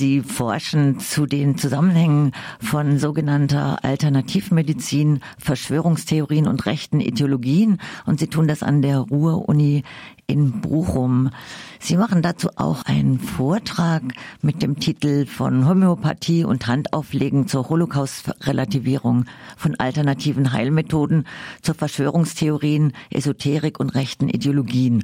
Sie forschen zu den Zusammenhängen von sogenannter Alternativmedizin, Verschwörungstheorien und rechten Ideologien und Sie tun das an der Ruhr-Uni in Bochum. Sie machen dazu auch einen Vortrag mit dem Titel von Homöopathie und Handauflegen zur Holocaust-Relativierung von alternativen Heilmethoden, zur Verschwörungstheorien, Esoterik und rechten Ideologien.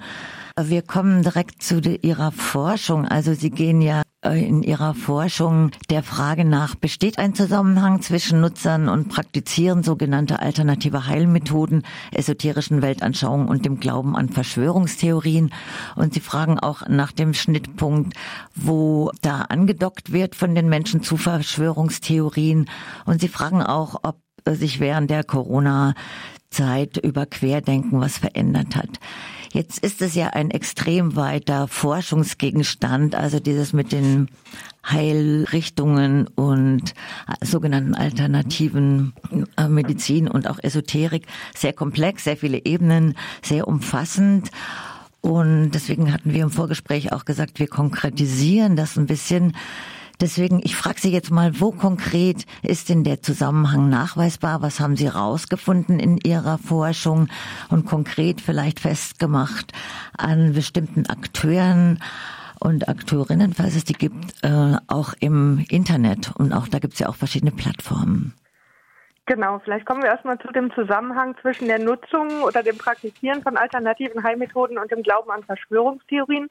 Wir kommen direkt zu Ihrer Forschung. Also Sie gehen ja in Ihrer Forschung der Frage nach, besteht ein Zusammenhang zwischen Nutzern und Praktizieren sogenannter alternative Heilmethoden, esoterischen Weltanschauungen und dem Glauben an Verschwörungstheorien? Und Sie fragen auch nach dem Schnittpunkt, wo da angedockt wird von den Menschen zu Verschwörungstheorien. Und Sie fragen auch, ob sich während der Corona-Zeit über Querdenken was verändert hat. Jetzt ist es ja ein extrem weiter Forschungsgegenstand, also dieses mit den Heilrichtungen und sogenannten alternativen äh, Medizin und auch Esoterik sehr komplex, sehr viele Ebenen, sehr umfassend. Und deswegen hatten wir im Vorgespräch auch gesagt, wir konkretisieren das ein bisschen. Deswegen, ich frage Sie jetzt mal, wo konkret ist denn der Zusammenhang nachweisbar? Was haben Sie rausgefunden in Ihrer Forschung und konkret vielleicht festgemacht an bestimmten Akteuren? und Akteurinnen, falls es die gibt, äh, auch im Internet. Und auch da gibt es ja auch verschiedene Plattformen. Genau, vielleicht kommen wir erstmal zu dem Zusammenhang zwischen der Nutzung oder dem Praktizieren von alternativen Heilmethoden und dem Glauben an Verschwörungstheorien.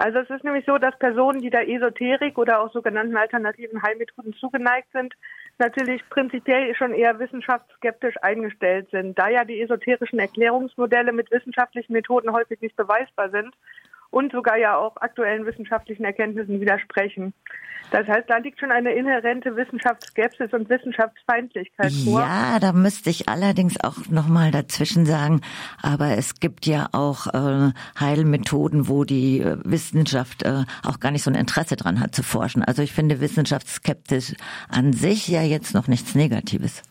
Also es ist nämlich so, dass Personen, die der Esoterik oder auch sogenannten alternativen Heilmethoden zugeneigt sind, natürlich prinzipiell schon eher wissenschaftsskeptisch eingestellt sind, da ja die esoterischen Erklärungsmodelle mit wissenschaftlichen Methoden häufig nicht beweisbar sind und sogar ja auch aktuellen wissenschaftlichen Erkenntnissen widersprechen. Das heißt, da liegt schon eine inhärente Wissenschaftsskepsis und Wissenschaftsfeindlichkeit vor. Ja, da müsste ich allerdings auch nochmal dazwischen sagen, aber es gibt ja auch äh, Heilmethoden, wo die äh, Wissenschaft äh, auch gar nicht so ein Interesse dran hat zu forschen. Also ich finde Wissenschaftsskeptisch an sich ja jetzt noch nichts Negatives.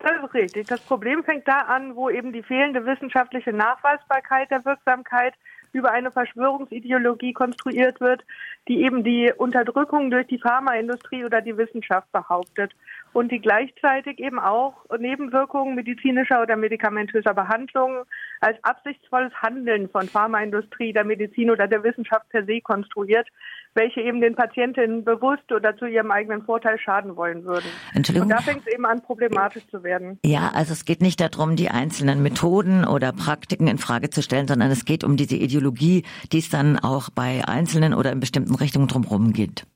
Das ist richtig. Das Problem fängt da an, wo eben die fehlende wissenschaftliche Nachweisbarkeit der Wirksamkeit über eine Verschwörungsideologie konstruiert wird, die eben die Unterdrückung durch die Pharmaindustrie oder die Wissenschaft behauptet und die gleichzeitig eben auch Nebenwirkungen medizinischer oder medikamentöser Behandlungen als absichtsvolles Handeln von Pharmaindustrie, der Medizin oder der Wissenschaft per se konstruiert, welche eben den Patientinnen bewusst oder zu ihrem eigenen Vorteil schaden wollen würden. Entschuldigung. Und da fängt es eben an, problematisch zu werden. Ja, also es geht nicht darum, die einzelnen Methoden oder Praktiken in Frage zu stellen, sondern es geht um diese Ideologie, die es dann auch bei einzelnen oder in bestimmten Richtungen drumherum geht.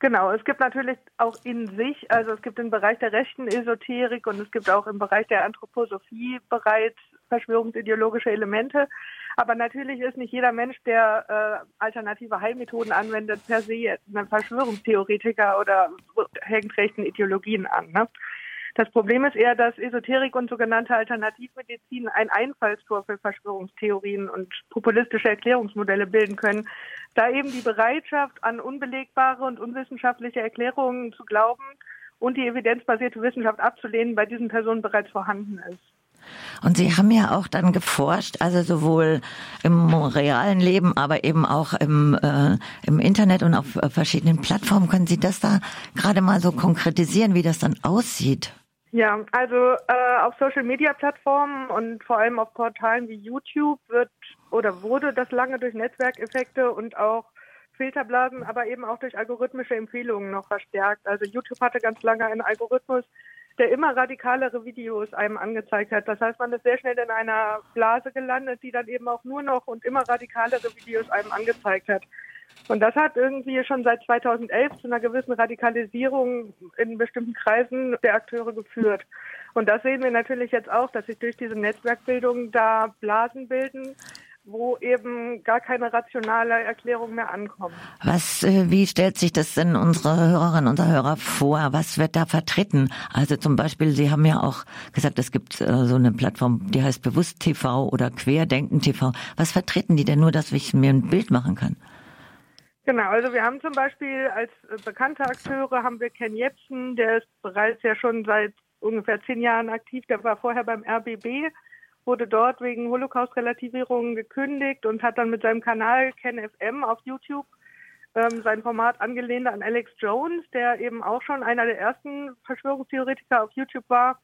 Genau, es gibt natürlich auch in sich, also es gibt im Bereich der rechten Esoterik und es gibt auch im Bereich der Anthroposophie bereits verschwörungsideologische Elemente. Aber natürlich ist nicht jeder Mensch, der äh, alternative Heilmethoden anwendet, per se ein Verschwörungstheoretiker oder hängt rechten Ideologien an. Ne? Das Problem ist eher, dass Esoterik und sogenannte Alternativmedizin ein Einfallstor für Verschwörungstheorien und populistische Erklärungsmodelle bilden können, da eben die Bereitschaft, an unbelegbare und unwissenschaftliche Erklärungen zu glauben und die evidenzbasierte Wissenschaft abzulehnen, bei diesen Personen bereits vorhanden ist. Und Sie haben ja auch dann geforscht, also sowohl im realen Leben, aber eben auch im, äh, im Internet und auf äh, verschiedenen Plattformen. Können Sie das da gerade mal so konkretisieren, wie das dann aussieht? Ja, also äh, auf Social-Media-Plattformen und vor allem auf Portalen wie YouTube wird oder wurde das lange durch Netzwerkeffekte und auch Filterblasen, aber eben auch durch algorithmische Empfehlungen noch verstärkt. Also YouTube hatte ganz lange einen Algorithmus, der immer radikalere Videos einem angezeigt hat. Das heißt, man ist sehr schnell in einer Blase gelandet, die dann eben auch nur noch und immer radikalere Videos einem angezeigt hat. Und das hat irgendwie schon seit 2011 zu einer gewissen Radikalisierung in bestimmten Kreisen der Akteure geführt. Und das sehen wir natürlich jetzt auch, dass sich durch diese Netzwerkbildung da Blasen bilden, wo eben gar keine rationale Erklärung mehr ankommt. Was, äh, wie stellt sich das denn unsere Hörerinnen und Hörer vor? Was wird da vertreten? Also zum Beispiel, Sie haben ja auch gesagt, es gibt äh, so eine Plattform, die heißt Bewusst TV oder Querdenken TV. Was vertreten die denn nur, dass ich mir ein Bild machen kann? Genau, also wir haben zum Beispiel als äh, bekannte Akteure haben wir Ken Jebsen, der ist bereits ja schon seit ungefähr zehn Jahren aktiv, der war vorher beim RBB wurde dort wegen Holocaust-Relativierung gekündigt und hat dann mit seinem Kanal KenFM auf YouTube ähm, sein Format angelehnt an Alex Jones, der eben auch schon einer der ersten Verschwörungstheoretiker auf YouTube war.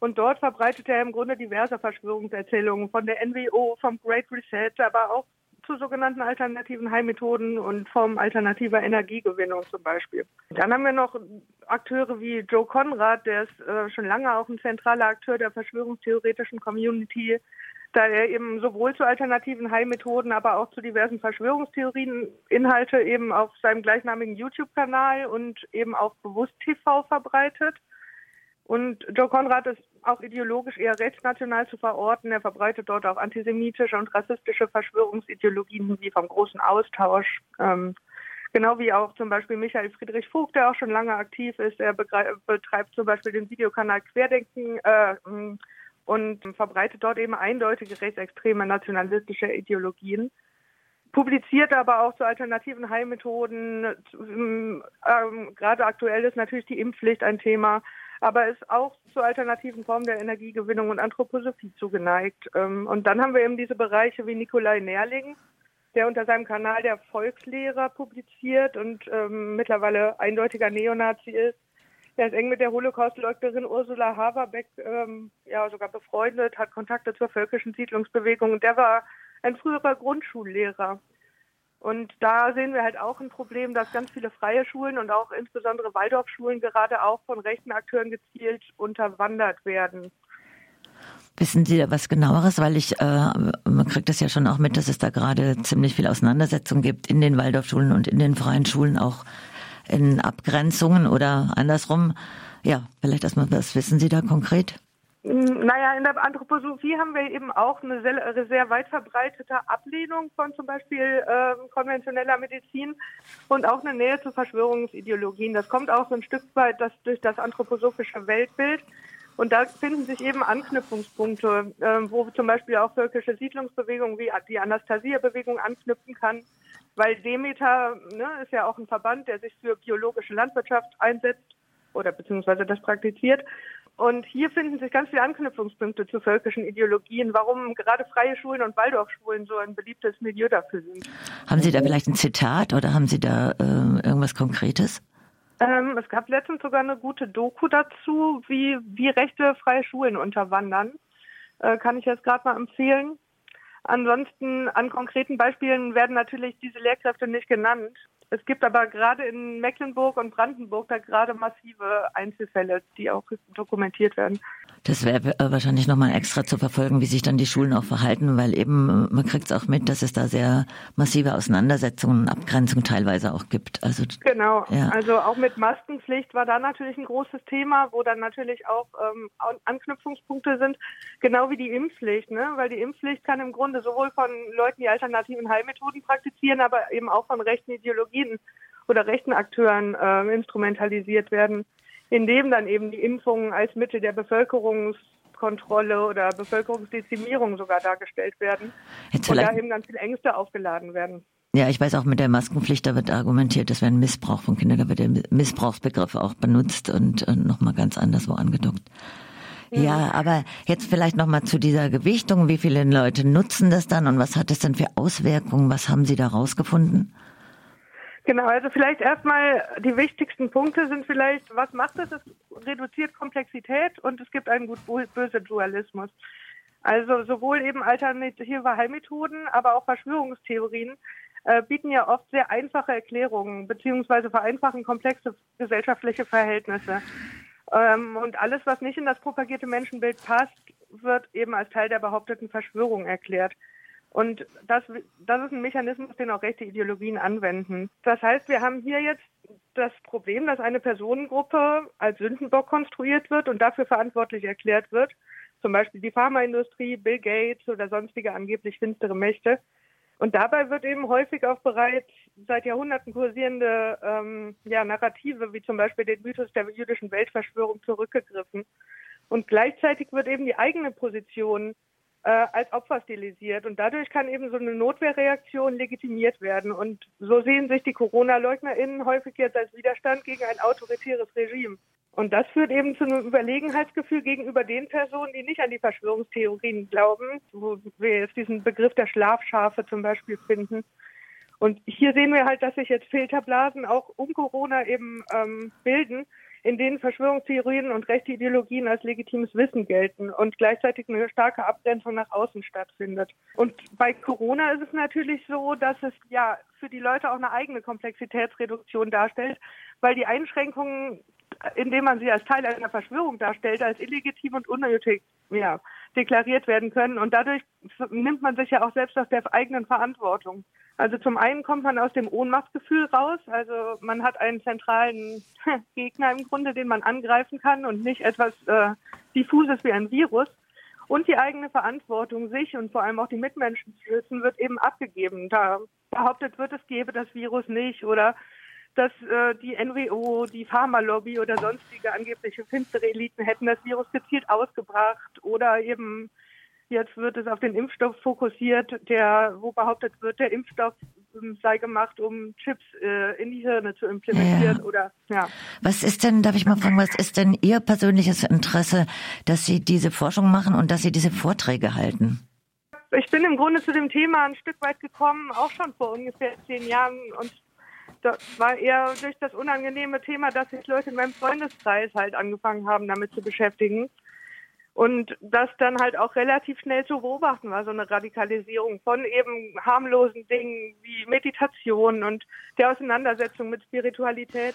Und dort verbreitet er im Grunde diverse Verschwörungserzählungen von der NWO, vom Great Reset, aber auch zu sogenannten alternativen Heilmethoden und Formen alternativer Energiegewinnung zum Beispiel. Dann haben wir noch Akteure wie Joe Conrad, der ist äh, schon lange auch ein zentraler Akteur der verschwörungstheoretischen Community, da er eben sowohl zu alternativen Heilmethoden, aber auch zu diversen Verschwörungstheorien Inhalte eben auf seinem gleichnamigen YouTube-Kanal und eben auch Bewusst TV verbreitet. Und Joe Conrad ist auch ideologisch eher rechtsnational zu verorten. Er verbreitet dort auch antisemitische und rassistische Verschwörungsideologien wie vom großen Austausch. Ähm, genau wie auch zum Beispiel Michael Friedrich Vogt, der auch schon lange aktiv ist. Er betreibt zum Beispiel den Videokanal Querdenken äh, und verbreitet dort eben eindeutige rechtsextreme nationalistische Ideologien publiziert aber auch zu alternativen Heilmethoden. Ähm, gerade aktuell ist natürlich die Impfpflicht ein Thema aber ist auch zu alternativen Formen der Energiegewinnung und Anthroposophie zugeneigt. Ähm, und dann haben wir eben diese Bereiche wie Nikolai Nerling, der unter seinem Kanal der Volkslehrer publiziert und ähm, mittlerweile eindeutiger Neonazi ist. Er ist eng mit der Holocaustleugnerin Ursula Haverbeck ähm, ja sogar befreundet, hat Kontakte zur völkischen Siedlungsbewegung und der war ein früherer Grundschullehrer. Und da sehen wir halt auch ein Problem, dass ganz viele freie Schulen und auch insbesondere Waldorfschulen gerade auch von rechten Akteuren gezielt unterwandert werden. Wissen Sie da was genaueres? Weil ich, äh, man kriegt das ja schon auch mit, dass es da gerade ziemlich viel Auseinandersetzung gibt in den Waldorfschulen und in den freien Schulen auch in Abgrenzungen oder andersrum. Ja, vielleicht erstmal, was wissen Sie da konkret? Naja, in der Anthroposophie haben wir eben auch eine sehr, sehr weit verbreitete Ablehnung von zum Beispiel äh, konventioneller Medizin und auch eine Nähe zu Verschwörungsideologien. Das kommt auch so ein Stück weit das, durch das anthroposophische Weltbild. Und da finden sich eben Anknüpfungspunkte, äh, wo zum Beispiel auch völkische Siedlungsbewegungen wie die Anastasia-Bewegung anknüpfen kann, weil Demeter ne, ist ja auch ein Verband, der sich für biologische Landwirtschaft einsetzt oder beziehungsweise das praktiziert. Und hier finden sich ganz viele Anknüpfungspunkte zu völkischen Ideologien, warum gerade freie Schulen und Waldorfschulen so ein beliebtes Milieu dafür sind. Haben Sie da vielleicht ein Zitat oder haben Sie da äh, irgendwas Konkretes? Ähm, es gab letztens sogar eine gute Doku dazu, wie, wie rechte freie Schulen unterwandern. Äh, kann ich jetzt gerade mal empfehlen. Ansonsten an konkreten Beispielen werden natürlich diese Lehrkräfte nicht genannt. Es gibt aber gerade in Mecklenburg und Brandenburg da gerade massive Einzelfälle, die auch dokumentiert werden. Das wäre äh, wahrscheinlich nochmal extra zu verfolgen, wie sich dann die Schulen auch verhalten, weil eben, äh, man kriegt es auch mit, dass es da sehr massive Auseinandersetzungen und Abgrenzungen teilweise auch gibt. Also, genau, ja. also auch mit Maskenpflicht war da natürlich ein großes Thema, wo dann natürlich auch ähm, Anknüpfungspunkte sind, genau wie die Impfpflicht, ne? weil die Impfpflicht kann im Grunde sowohl von Leuten, die alternativen Heilmethoden praktizieren, aber eben auch von rechten Ideologien oder rechten Akteuren äh, instrumentalisiert werden indem dann eben die Impfungen als Mittel der Bevölkerungskontrolle oder Bevölkerungsdezimierung sogar dargestellt werden Jetzt und da eben ganz viele Ängste aufgeladen werden. Ja, ich weiß auch mit der Maskenpflicht, da wird argumentiert, das wäre ein Missbrauch von Kindern, da wird der Missbrauchsbegriff auch benutzt und, und nochmal ganz anderswo angedockt. Ja, ja aber jetzt vielleicht nochmal zu dieser Gewichtung. Wie viele Leute nutzen das dann und was hat es denn für Auswirkungen? Was haben Sie da rausgefunden? Genau, also vielleicht erstmal die wichtigsten Punkte sind vielleicht, was macht es? Es reduziert Komplexität und es gibt einen gut-böse Dualismus. Also sowohl eben alternative Heilmethoden, aber auch Verschwörungstheorien äh, bieten ja oft sehr einfache Erklärungen beziehungsweise vereinfachen komplexe gesellschaftliche Verhältnisse. Ähm, und alles, was nicht in das propagierte Menschenbild passt, wird eben als Teil der behaupteten Verschwörung erklärt. Und das, das ist ein Mechanismus, den auch rechte Ideologien anwenden. Das heißt, wir haben hier jetzt das Problem, dass eine Personengruppe als Sündenbock konstruiert wird und dafür verantwortlich erklärt wird. Zum Beispiel die Pharmaindustrie, Bill Gates oder sonstige angeblich finstere Mächte. Und dabei wird eben häufig auf bereits seit Jahrhunderten kursierende ähm, ja, Narrative, wie zum Beispiel den Mythos der jüdischen Weltverschwörung, zurückgegriffen. Und gleichzeitig wird eben die eigene Position äh, als Opfer stilisiert. Und dadurch kann eben so eine Notwehrreaktion legitimiert werden. Und so sehen sich die Corona-LeugnerInnen häufig jetzt als Widerstand gegen ein autoritäres Regime. Und das führt eben zu einem Überlegenheitsgefühl gegenüber den Personen, die nicht an die Verschwörungstheorien glauben, wo wir jetzt diesen Begriff der Schlafschafe zum Beispiel finden. Und hier sehen wir halt, dass sich jetzt Filterblasen auch um Corona eben ähm, bilden, in denen Verschwörungstheorien und rechte Ideologien als legitimes Wissen gelten und gleichzeitig eine starke Abgrenzung nach außen stattfindet. Und bei Corona ist es natürlich so, dass es ja für die Leute auch eine eigene Komplexitätsreduktion darstellt, weil die Einschränkungen, indem man sie als Teil einer Verschwörung darstellt, als illegitim und unnötig ja, deklariert werden können. Und dadurch nimmt man sich ja auch selbst aus der eigenen Verantwortung. Also zum einen kommt man aus dem Ohnmachtsgefühl raus. Also man hat einen zentralen Gegner im Grunde, den man angreifen kann und nicht etwas äh, diffuses wie ein Virus. Und die eigene Verantwortung, sich und vor allem auch die Mitmenschen zu schützen, wird eben abgegeben. Da behauptet wird, es gäbe das Virus nicht oder dass äh, die NWO, die Pharmalobby oder sonstige angebliche finstere Eliten hätten das Virus gezielt ausgebracht oder eben Jetzt wird es auf den Impfstoff fokussiert, der, wo behauptet wird, der Impfstoff ähm, sei gemacht, um Chips äh, in die Hirne zu implementieren Ja. oder ja. Was ist denn, darf ich mal fragen, was ist denn Ihr persönliches Interesse, dass Sie diese Forschung machen und dass Sie diese Vorträge halten? Ich bin im Grunde zu dem Thema ein Stück weit gekommen, auch schon vor ungefähr zehn Jahren und das war eher durch das unangenehme Thema, dass sich Leute in meinem Freundeskreis halt angefangen haben, damit zu beschäftigen. Und das dann halt auch relativ schnell zu beobachten war, so eine Radikalisierung von eben harmlosen Dingen wie Meditation und der Auseinandersetzung mit Spiritualität.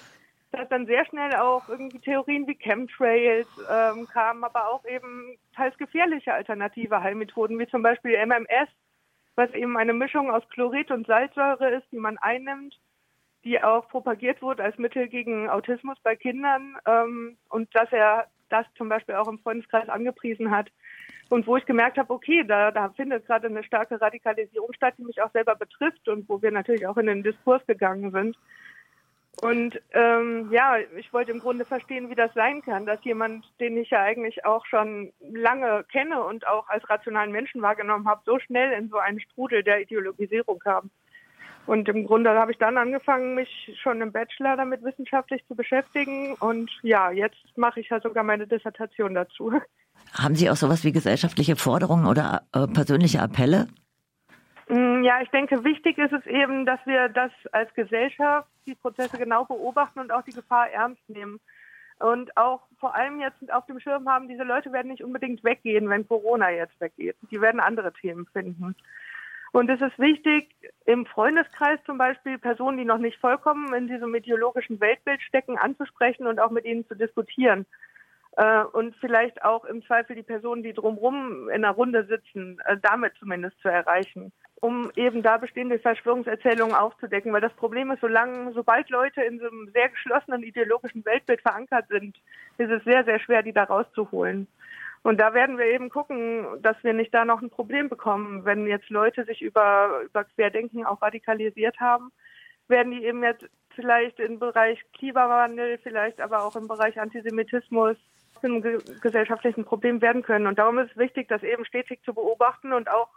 Dass dann sehr schnell auch irgendwie Theorien wie Chemtrails ähm, kamen, aber auch eben teils gefährliche alternative Heilmethoden, wie zum Beispiel MMS, was eben eine Mischung aus Chlorid und Salzsäure ist, die man einnimmt, die auch propagiert wurde als Mittel gegen Autismus bei Kindern ähm, und dass er das zum Beispiel auch im Freundeskreis angepriesen hat. Und wo ich gemerkt habe, okay, da, da findet gerade eine starke Radikalisierung statt, die mich auch selber betrifft und wo wir natürlich auch in den Diskurs gegangen sind. Und ähm, ja, ich wollte im Grunde verstehen, wie das sein kann, dass jemand, den ich ja eigentlich auch schon lange kenne und auch als rationalen Menschen wahrgenommen habe, so schnell in so einen Strudel der Ideologisierung kam. Und im Grunde habe ich dann angefangen, mich schon im Bachelor damit wissenschaftlich zu beschäftigen. Und ja, jetzt mache ich ja sogar meine Dissertation dazu. Haben Sie auch sowas wie gesellschaftliche Forderungen oder äh, persönliche Appelle? Mm, Ja, ich denke, wichtig ist es eben, dass wir das als Gesellschaft, die Prozesse genau beobachten und auch die Gefahr ernst nehmen. Und auch vor allem jetzt auf dem Schirm haben, diese Leute werden nicht unbedingt weggehen, wenn Corona jetzt weggeht. Die werden andere Themen finden. Und es ist wichtig, im Freundeskreis zum Beispiel Personen, die noch nicht vollkommen in diesem ideologischen Weltbild stecken, anzusprechen und auch mit ihnen zu diskutieren. Äh, und vielleicht auch im Zweifel die Personen, die drumherum in einer Runde sitzen, äh, damit zumindest zu erreichen, um eben da bestehende Verschwörungserzählungen aufzudecken. Weil das Problem ist, solange, sobald Leute in so einem sehr geschlossenen ideologischen Weltbild verankert sind, ist es sehr, sehr schwer, die da rauszuholen. Und da werden wir eben gucken, dass wir nicht da noch ein Problem bekommen. Wenn jetzt Leute sich über, über Querdenken auch radikalisiert haben, werden die eben jetzt vielleicht im Bereich Klimawandel, vielleicht aber auch im Bereich Antisemitismus einem ge gesellschaftlichen Problem werden können. Und darum ist es wichtig, das eben stetig zu beobachten und auch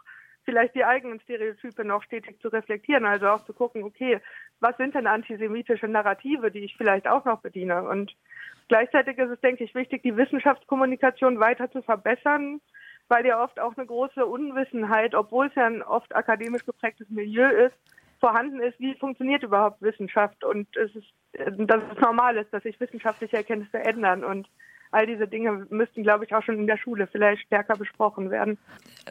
vielleicht die eigenen Stereotype noch stetig zu reflektieren. Also auch zu gucken, okay, was sind denn antisemitische Narrative, die ich vielleicht auch noch bediene? Und gleichzeitig ist es, denke ich, wichtig, die Wissenschaftskommunikation weiter zu verbessern, weil ja oft auch eine große Unwissenheit, obwohl es ja ein oft akademisch geprägtes Milieu ist, vorhanden ist, wie funktioniert überhaupt Wissenschaft? Und es ist, dass es normal ist, dass sich wissenschaftliche Erkenntnisse ändern. Und all diese Dinge müssten, glaube ich, auch schon in der Schule vielleicht stärker besprochen werden.